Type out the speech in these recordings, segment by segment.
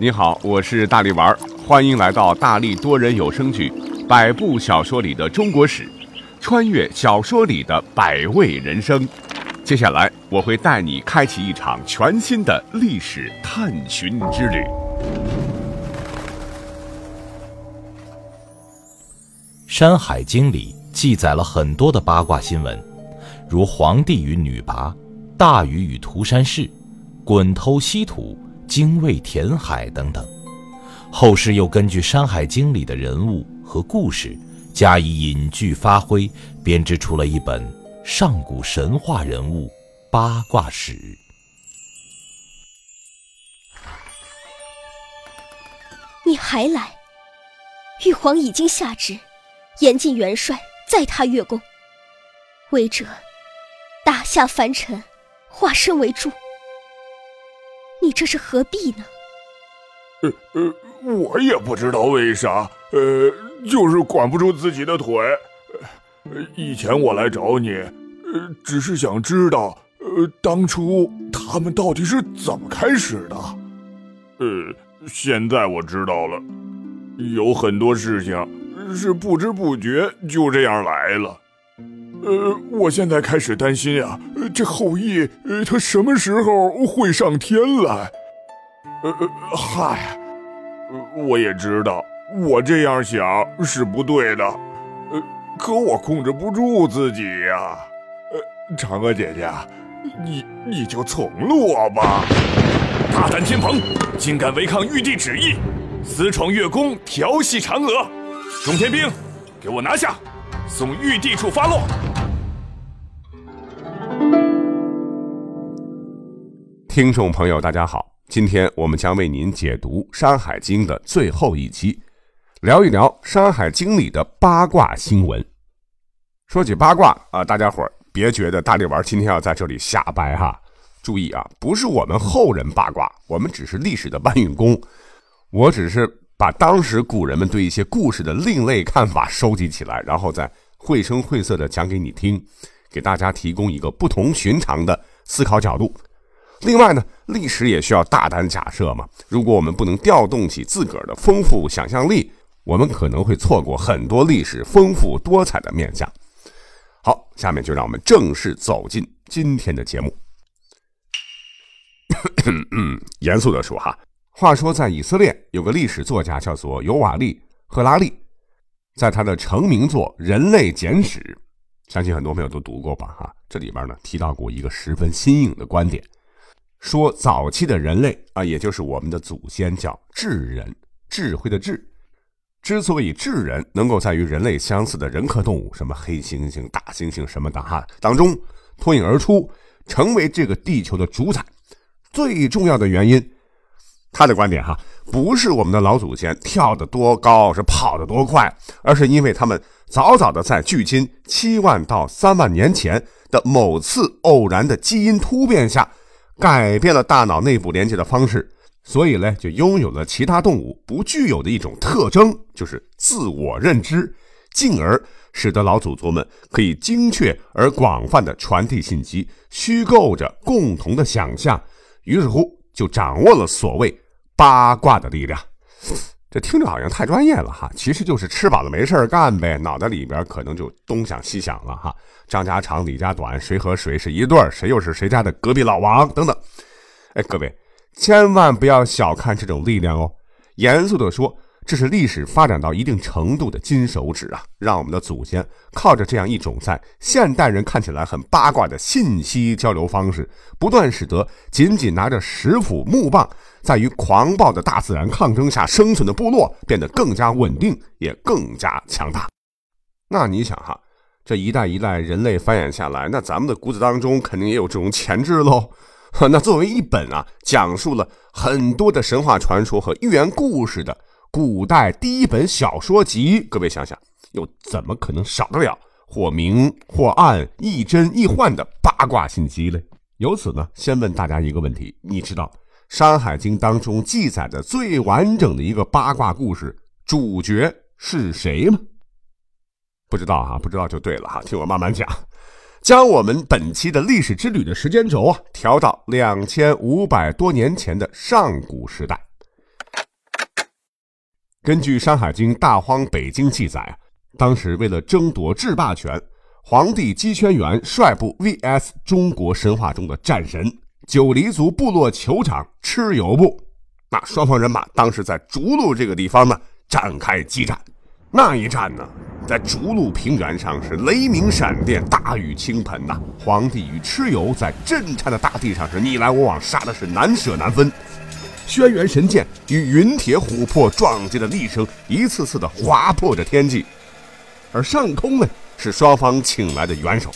你好，我是大力丸，欢迎来到大力多人有声剧《百部小说里的中国史》，穿越小说里的百味人生。接下来我会带你开启一场全新的历史探寻之旅。《山海经》里记载了很多的八卦新闻，如皇帝与女魃、大禹与涂山氏、鲧偷稀土。精卫填海等等，后世又根据《山海经》里的人物和故事加以引句发挥，编织出了一本上古神话人物八卦史。你还来？玉皇已经下旨，严禁元帅再踏月宫，违者打下凡尘，化身为猪。你这是何必呢？呃呃，我也不知道为啥，呃，就是管不住自己的腿。以前我来找你，呃，只是想知道，呃，当初他们到底是怎么开始的。呃，现在我知道了，有很多事情是不知不觉就这样来了。呃，我现在开始担心啊，这后羿，呃，他什么时候会上天来？呃，嗨，我也知道我这样想是不对的，呃，可我控制不住自己呀。呃，嫦娥姐姐，你你就从了我吧。大胆天蓬，竟敢违抗玉帝旨意，私闯月宫调戏嫦娥，众天兵，给我拿下，送玉帝处发落。听众朋友，大家好，今天我们将为您解读《山海经》的最后一期，聊一聊《山海经》里的八卦新闻。说起八卦啊，大家伙儿别觉得大力丸今天要在这里瞎掰哈，注意啊，不是我们后人八卦，我们只是历史的搬运工，我只是把当时古人们对一些故事的另类看法收集起来，然后再绘声绘色的讲给你听，给大家提供一个不同寻常的思考角度。另外呢，历史也需要大胆假设嘛。如果我们不能调动起自个儿的丰富想象力，我们可能会错过很多历史丰富多彩的面相。好，下面就让我们正式走进今天的节目。嗯，严肃的说哈，话说在以色列有个历史作家叫做尤瓦利·赫拉利，在他的成名作《人类简史》，相信很多朋友都读过吧？哈，这里边呢提到过一个十分新颖的观点。说早期的人类啊，也就是我们的祖先叫智人，智慧的智。之所以智人能够在与人类相似的人科动物，什么黑猩猩、大猩猩什么的哈当中脱颖而出，成为这个地球的主宰，最重要的原因，他的观点哈，不是我们的老祖先跳得多高，是跑得多快，而是因为他们早早的在距今七万到三万年前的某次偶然的基因突变下。改变了大脑内部连接的方式，所以呢，就拥有了其他动物不具有的一种特征，就是自我认知，进而使得老祖宗们可以精确而广泛的传递信息，虚构着共同的想象，于是乎就掌握了所谓八卦的力量。这听着好像太专业了哈，其实就是吃饱了没事干呗，脑袋里边可能就东想西想了哈。张家长李家短，谁和谁是一对儿，谁又是谁家的隔壁老王等等。哎，各位千万不要小看这种力量哦。严肃的说，这是历史发展到一定程度的金手指啊，让我们的祖先靠着这样一种在现代人看起来很八卦的信息交流方式，不断使得仅仅拿着石斧木棒。在与狂暴的大自然抗争下生存的部落变得更加稳定，也更加强大。那你想哈，这一代一代人类繁衍下来，那咱们的骨子当中肯定也有这种潜质喽。那作为一本啊，讲述了很多的神话传说和寓言故事的古代第一本小说集，各位想想，又怎么可能少得了或明或暗、亦真亦幻的八卦信息嘞？由此呢，先问大家一个问题：你知道？《山海经》当中记载的最完整的一个八卦故事，主角是谁吗？不知道哈，不知道就对了哈。听我慢慢讲，将我们本期的历史之旅的时间轴啊调到两千五百多年前的上古时代。根据《山海经·大荒北经》记载，当时为了争夺制霸权，皇帝姬轩辕率部 vs 中国神话中的战神九黎族部落酋长蚩尤部。那双方人马当时在逐鹿这个地方呢展开激战。那一战呢，在逐鹿平原上是雷鸣闪电，大雨倾盆呐。皇帝与蚩尤在震颤的大地上是你来我往，杀的是难舍难分。轩辕神剑与云铁琥珀撞击的厉声，一次次的划破着天际。而上空呢，是双方请来的元首，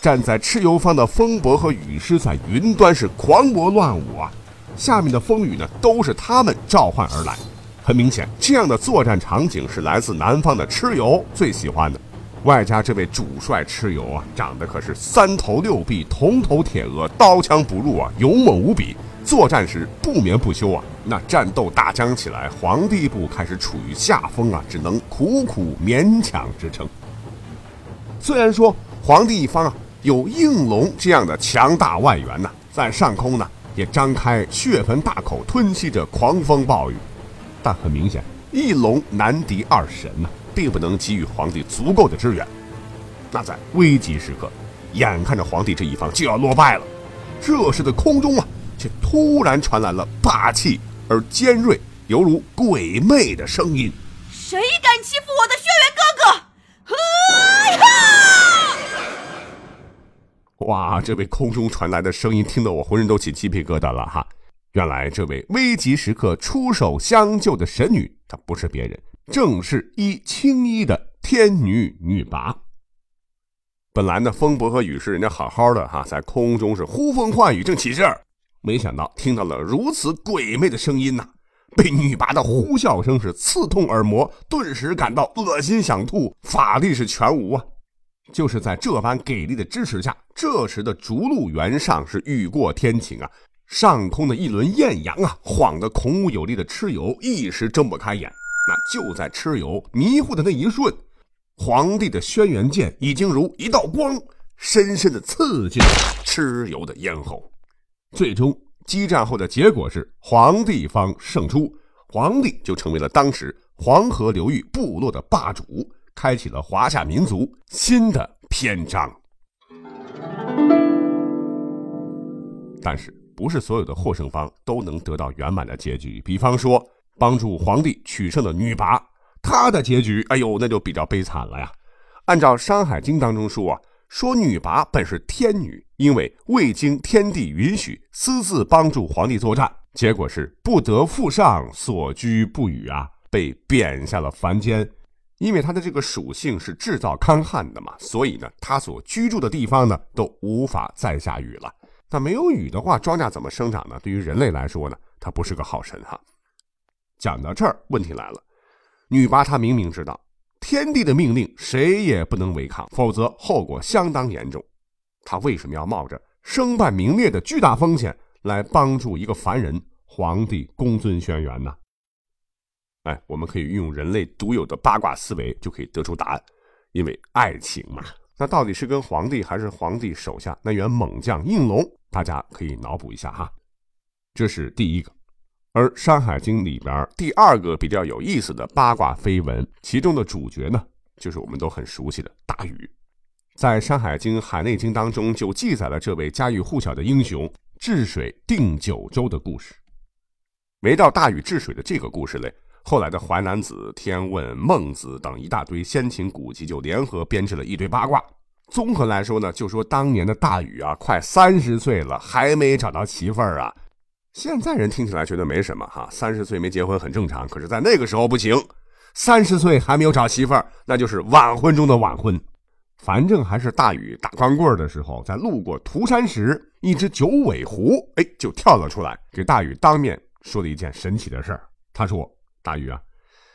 站在蚩尤方的风伯和雨师在云端是狂魔乱舞啊，下面的风雨呢，都是他们召唤而来。很明显，这样的作战场景是来自南方的蚩尤最喜欢的。外加这位主帅蚩尤啊，长得可是三头六臂，铜头铁额，刀枪不入啊，勇猛无比。作战时不眠不休啊，那战斗大僵起来，皇帝部开始处于下风啊，只能苦苦勉强支撑。虽然说皇帝一方啊有应龙这样的强大外援呢，在上空呢也张开血盆大口吞吸着狂风暴雨，但很明显一龙难敌二神呐，并不能给予皇帝足够的支援。那在危急时刻，眼看着皇帝这一方就要落败了，这时的空中啊。却突然传来了霸气而尖锐、犹如鬼魅的声音：“谁敢欺负我的轩辕哥哥？”哈！哇，这位空中传来的声音听得我浑身都起鸡皮疙瘩了哈！原来这位危急时刻出手相救的神女，她不是别人，正是一青衣的天女女拔。本来呢，风伯和雨是人家好好的哈，在空中是呼风唤雨，正起劲儿。没想到听到了如此鬼魅的声音呐，被女拔的呼啸声是刺痛耳膜，顿时感到恶心想吐，法力是全无啊！就是在这般给力的支持下，这时的逐鹿原上是雨过天晴啊，上空的一轮艳阳啊，晃得孔武有力的蚩尤一时睁不开眼。那就在蚩尤迷糊的那一瞬，皇帝的轩辕剑已经如一道光，深深的刺进了蚩尤的咽喉。最终激战后的结果是黄帝方胜出，黄帝就成为了当时黄河流域部落的霸主，开启了华夏民族新的篇章。但是，不是所有的获胜方都能得到圆满的结局。比方说，帮助皇帝取胜的女魃，她的结局，哎呦，那就比较悲惨了呀。按照《山海经》当中说啊。说女魃本是天女，因为未经天地允许，私自帮助皇帝作战，结果是不得复上，所居不语啊，被贬下了凡间。因为她的这个属性是制造干旱的嘛，所以呢，她所居住的地方呢都无法再下雨了。那没有雨的话，庄稼怎么生长呢？对于人类来说呢，她不是个好神哈。讲到这儿，问题来了，女拔她明明知道。天帝的命令，谁也不能违抗，否则后果相当严重。他为什么要冒着身败名裂的巨大风险来帮助一个凡人？皇帝公尊轩辕呢？哎，我们可以运用人类独有的八卦思维，就可以得出答案。因为爱情嘛，那到底是跟皇帝，还是皇帝手下那员猛将应龙？大家可以脑补一下哈。这是第一个。而《山海经》里边第二个比较有意思的八卦绯闻，其中的主角呢，就是我们都很熟悉的大禹。在《山海经·海内经》当中，就记载了这位家喻户晓的英雄治水定九州的故事。围绕大禹治水的这个故事嘞，后来的《淮南子》《天问》《孟子》等一大堆先秦古籍就联合编制了一堆八卦。综合来说呢，就说当年的大禹啊，快三十岁了，还没找到媳妇儿啊。现在人听起来觉得没什么哈，三十岁没结婚很正常。可是，在那个时候不行，三十岁还没有找媳妇儿，那就是晚婚中的晚婚。反正还是大禹打光棍的时候，在路过涂山时，一只九尾狐哎就跳了出来，给大禹当面说了一件神奇的事儿。他说：“大禹啊，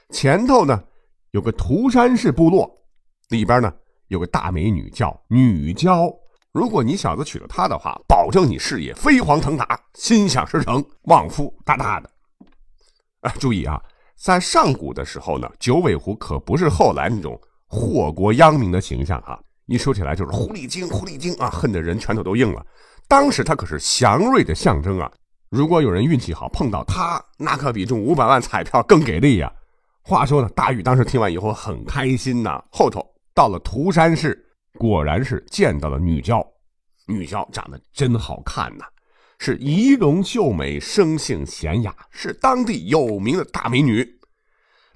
前头呢有个涂山氏部落，里边呢有个大美女叫女娇。”如果你小子娶了她的话，保证你事业飞黄腾达，心想事成，旺夫大大的。啊，注意啊，在上古的时候呢，九尾狐可不是后来那种祸国殃民的形象啊。一说起来就是狐狸精，狐狸精啊，恨得人拳头都硬了。当时他可是祥瑞的象征啊。如果有人运气好碰到他，那可比中五百万彩票更给力呀。话说呢，大禹当时听完以后很开心呐。后头到了涂山市，果然是见到了女娇。女娇长得真好看呐，是仪容秀美，生性娴雅，是当地有名的大美女。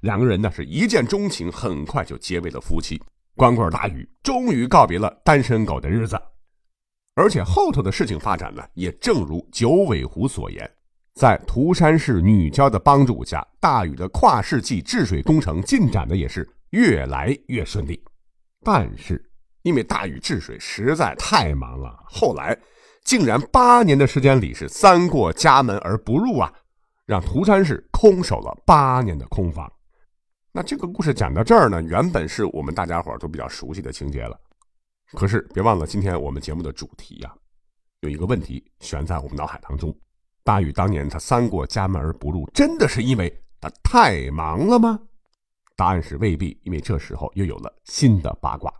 两个人呢是一见钟情，很快就结为了夫妻。光棍大禹终于告别了单身狗的日子。而且后头的事情发展呢，也正如九尾狐所言，在涂山市女娇的帮助下，大禹的跨世纪治水工程进展的也是越来越顺利。但是因为大禹治水实在太忙了，后来竟然八年的时间里是三过家门而不入啊，让涂山氏空守了八年的空房。那这个故事讲到这儿呢，原本是我们大家伙都比较熟悉的情节了。可是别忘了，今天我们节目的主题呀，有一个问题悬在我们脑海当中：大禹当年他三过家门而不入，真的是因为他太忙了吗？答案是未必，因为这时候又有了新的八卦。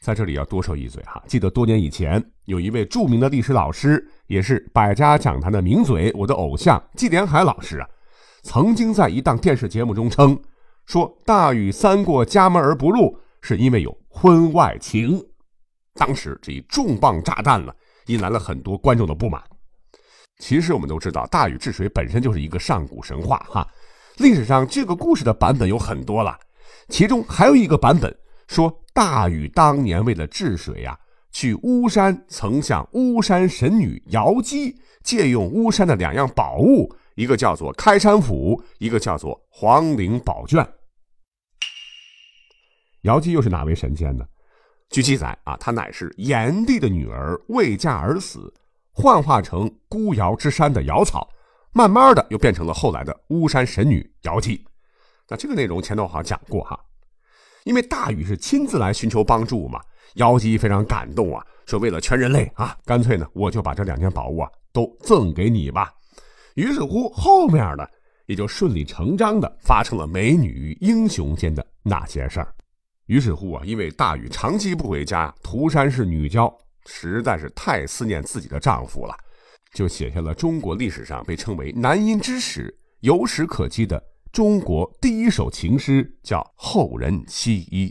在这里要多说一嘴哈，记得多年以前，有一位著名的历史老师，也是百家讲坛的名嘴，我的偶像季连海老师啊，曾经在一档电视节目中称说，大禹三过家门而不入，是因为有。婚外情，当时这一重磅炸弹了，引来了很多观众的不满。其实我们都知道，大禹治水本身就是一个上古神话哈。历史上这个故事的版本有很多了，其中还有一个版本说，大禹当年为了治水呀，去巫山曾向巫山神女瑶姬借用巫山的两样宝物，一个叫做开山斧，一个叫做黄陵宝卷。瑶姬又是哪位神仙呢？据记载啊，她乃是炎帝的女儿，未嫁而死，幻化成孤瑶之山的瑶草，慢慢的又变成了后来的巫山神女瑶姬。那这个内容前头好像讲过哈，因为大禹是亲自来寻求帮助嘛，瑶姬非常感动啊，说为了全人类啊，干脆呢我就把这两件宝物啊都赠给你吧。于是乎后面呢也就顺理成章的发生了美女英雄间的那些事儿。于是乎啊，因为大禹长期不回家，涂山氏女娇实在是太思念自己的丈夫了，就写下了中国历史上被称为男音之史、有史可期的中国第一首情诗，叫《后人七一》。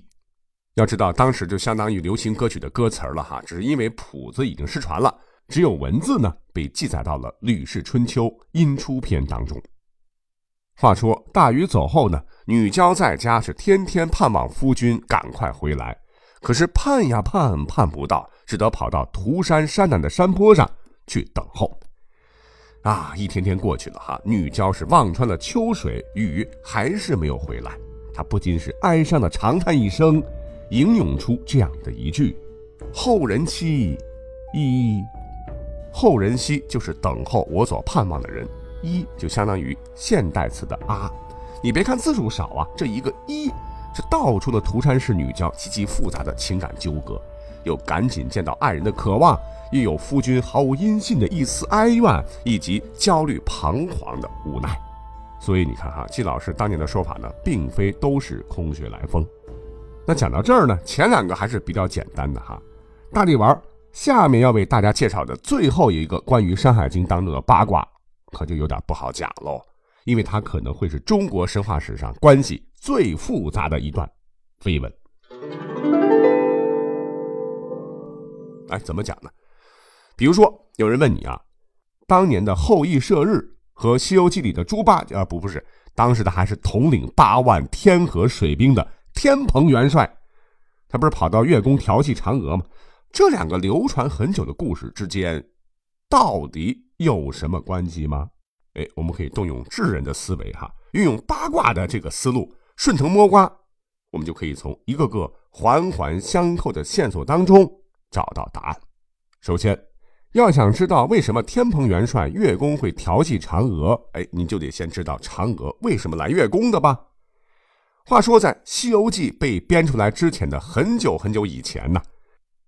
要知道，当时就相当于流行歌曲的歌词了哈，只是因为谱子已经失传了，只有文字呢被记载到了《吕氏春秋·殷出篇》当中。话说大禹走后呢？女娇在家是天天盼望夫君赶快回来，可是盼呀盼，盼不到，只得跑到涂山山南的山坡上去等候。啊，一天天过去了哈，女娇是望穿了秋水，雨还是没有回来。她不禁是哀伤的长叹一声，吟咏出这样的一句：“后人兮，一后人兮，就是等候我所盼望的人，一就相当于现代词的啊。”你别看字数少啊，这一个一，是道出了涂山氏女娇极其复杂的情感纠葛，有赶紧见到爱人的渴望，又有夫君毫无音信的一丝哀怨，以及焦虑彷徨的无奈。所以你看哈，季老师当年的说法呢，并非都是空穴来风。那讲到这儿呢，前两个还是比较简单的哈。大力丸下面要为大家介绍的最后一个关于《山海经》当中的八卦，可就有点不好讲喽。因为它可能会是中国神话史上关系最复杂的一段绯闻。哎，怎么讲呢？比如说，有人问你啊，当年的后羿射日和《西游记》里的猪八啊，不不是，当时的还是统领八万天河水兵的天蓬元帅，他不是跑到月宫调戏嫦娥吗？这两个流传很久的故事之间，到底有什么关系吗？哎，我们可以动用智人的思维，哈，运用八卦的这个思路，顺藤摸瓜，我们就可以从一个个环环相扣的线索当中找到答案。首先，要想知道为什么天蓬元帅月宫会调戏嫦娥，哎，你就得先知道嫦娥为什么来月宫的吧。话说，在《西游记》被编出来之前的很久很久以前呢。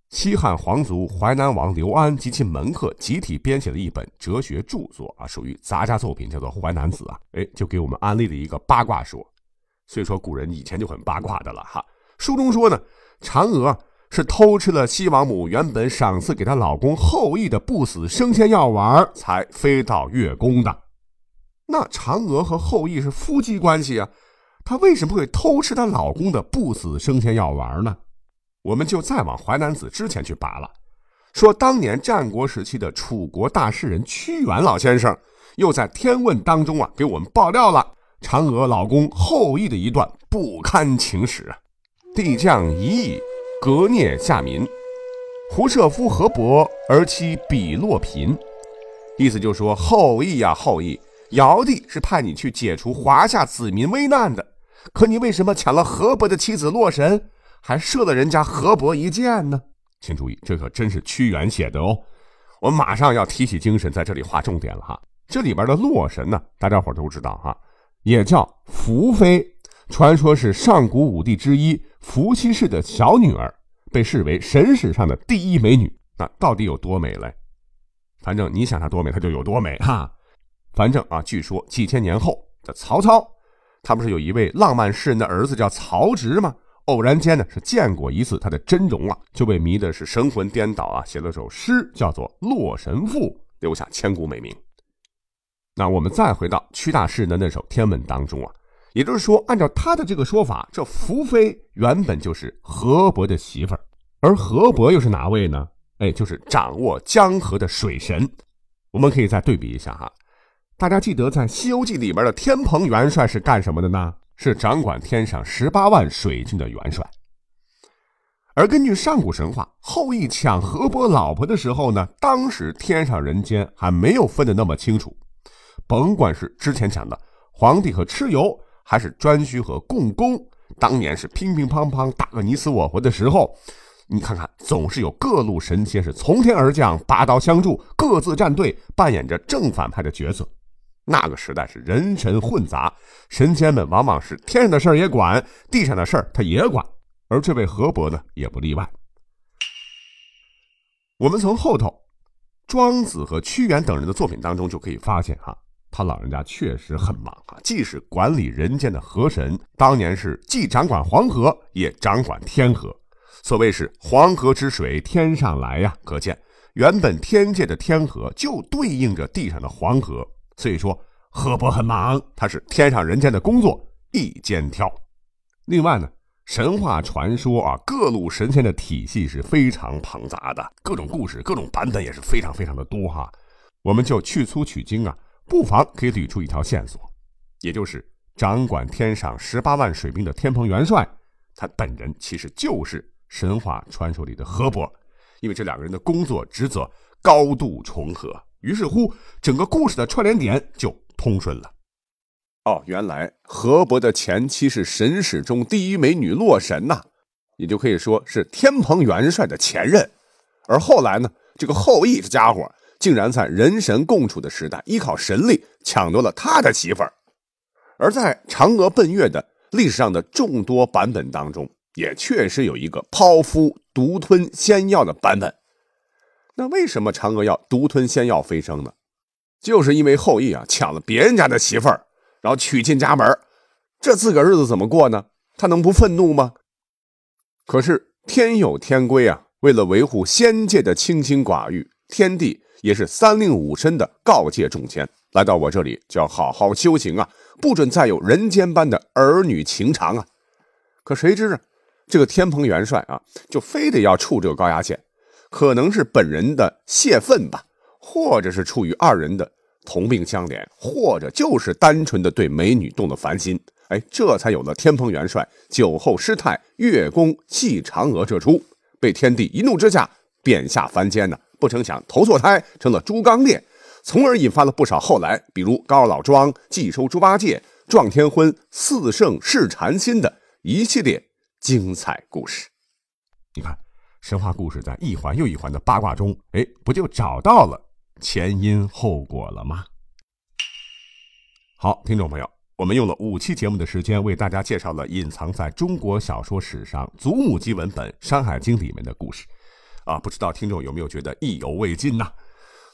西汉皇族淮南王刘安及其门客集体编写了一本哲学著作啊，属于杂家作品，叫做《淮南子》啊。哎，就给我们安利了一个八卦说。虽说古人以前就很八卦的了哈。书中说呢，嫦娥是偷吃了西王母原本赏赐给她老公后羿的不死升仙药丸，才飞到月宫的。那嫦娥和后羿是夫妻关系啊，她为什么会偷吃她老公的不死升仙药丸呢？我们就再往淮南子之前去拔了，说当年战国时期的楚国大诗人屈原老先生，又在《天问》当中啊给我们爆料了嫦娥老公后羿的一段不堪情史啊。帝将一役，革聂下民，胡射夫河伯而妻比洛嫔。意思就是说，后羿呀后羿，尧帝是派你去解除华夏子民危难的，可你为什么抢了河伯的妻子洛神，还射了人家河伯一箭呢？请注意，这可真是屈原写的哦。我们马上要提起精神，在这里划重点了哈。这里边的洛神呢，大家伙都知道哈，也叫宓妃。传说是上古五帝之一伏羲氏的小女儿，被视为神史上的第一美女。那到底有多美嘞？反正你想她多美，她就有多美哈。反正啊，据说几千年后的曹操，他不是有一位浪漫诗人的儿子叫曹植吗？偶然间呢是见过一次他的真容啊，就被迷的是神魂颠倒啊，写了首诗叫做《洛神赋》，留下千古美名。那我们再回到屈大诗人的那首《天问》当中啊。也就是说，按照他的这个说法，这福妃原本就是河伯的媳妇儿，而河伯又是哪位呢？哎，就是掌握江河的水神。我们可以再对比一下哈，大家记得在《西游记》里边的天蓬元帅是干什么的呢？是掌管天上十八万水军的元帅。而根据上古神话，后羿抢河伯老婆的时候呢，当时天上人间还没有分得那么清楚，甭管是之前讲的皇帝和蚩尤。还是颛顼和共工，当年是乒乒乓乓打个你死我活的时候，你看看，总是有各路神仙是从天而降，拔刀相助，各自站队，扮演着正反派的角色。那个时代是人神混杂，神仙们往往是天上的事儿也管，地上的事儿他也管，而这位河伯呢，也不例外。我们从后头庄子和屈原等人的作品当中就可以发现，哈。他老人家确实很忙啊，既是管理人间的河神，当年是既掌管黄河，也掌管天河。所谓是黄河之水天上来呀，可见原本天界的天河就对应着地上的黄河。所以说，河伯很忙，他是天上人间的工作一肩挑。另外呢，神话传说啊，各路神仙的体系是非常庞杂的，各种故事、各种版本也是非常非常的多哈。我们就去粗取精啊。不妨可以捋出一条线索，也就是掌管天上十八万水兵的天蓬元帅，他本人其实就是神话传说里的河伯，因为这两个人的工作职责高度重合，于是乎整个故事的串联点就通顺了。哦，原来河伯的前妻是神史中第一美女洛神呐，也就可以说是天蓬元帅的前任，而后来呢，这个后羿这家伙。竟然在人神共处的时代，依靠神力抢夺了他的媳妇儿。而在嫦娥奔月的历史上的众多版本当中，也确实有一个剖腹独吞仙药的版本。那为什么嫦娥要独吞仙药飞升呢？就是因为后羿啊抢了别人家的媳妇儿，然后娶进家门，这自个儿日子怎么过呢？他能不愤怒吗？可是天有天规啊，为了维护仙界的清心寡欲，天帝。也是三令五申的告诫众仙，来到我这里就要好好修行啊，不准再有人间般的儿女情长啊。可谁知啊，这个天蓬元帅啊，就非得要触这个高压线，可能是本人的泄愤吧，或者是出于二人的同病相怜，或者就是单纯的对美女动了凡心。哎，这才有了天蓬元帅酒后失态，月宫戏嫦娥这出，被天帝一怒之下贬下凡间呢。不成想投错胎成了猪刚鬣，从而引发了不少后来，比如高老庄寄收猪八戒、撞天婚、四圣试禅心的一系列精彩故事。你看，神话故事在一环又一环的八卦中，哎，不就找到了前因后果了吗？好，听众朋友，我们用了五期节目的时间，为大家介绍了隐藏在中国小说史上祖母级文本《山海经》里面的故事。啊，不知道听众有没有觉得意犹未尽呢？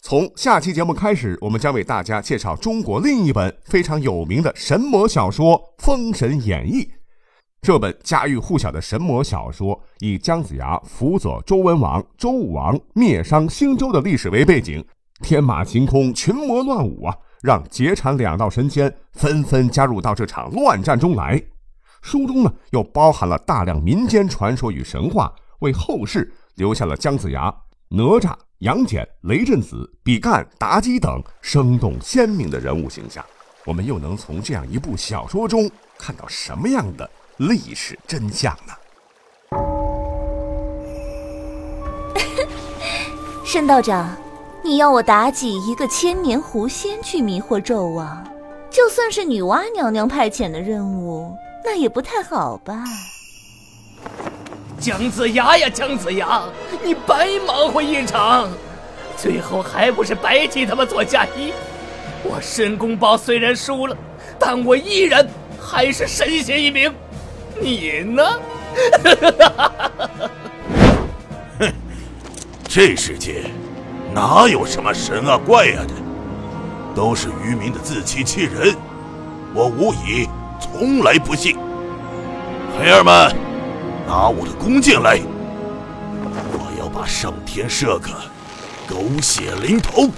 从下期节目开始，我们将为大家介绍中国另一本非常有名的神魔小说《封神演义》。这本家喻户晓的神魔小说，以姜子牙辅佐周文王、周武王灭商兴周的历史为背景，天马行空，群魔乱舞啊，让劫产两道神仙纷纷加入到这场乱战中来。书中呢又包含了大量民间传说与神话，为后世留下了姜子牙、哪吒、杨戬、雷震子、比干、妲己等生动鲜明的人物形象。我们又能从这样一部小说中看到什么样的历史真相呢？申道长，你要我妲己一个千年狐仙去迷惑纣王，就算是女娲娘娘派遣的任务，那也不太好吧？姜子牙呀，姜子牙，你白忙活一场，最后还不是白替他们做嫁衣？我申公豹虽然输了，但我依然还是神仙一名。你呢？哼，这世界哪有什么神啊怪啊的，都是愚民的自欺欺人。我无以从来不信。孩儿们，拿我的弓箭来，我要把上天射个狗血淋头。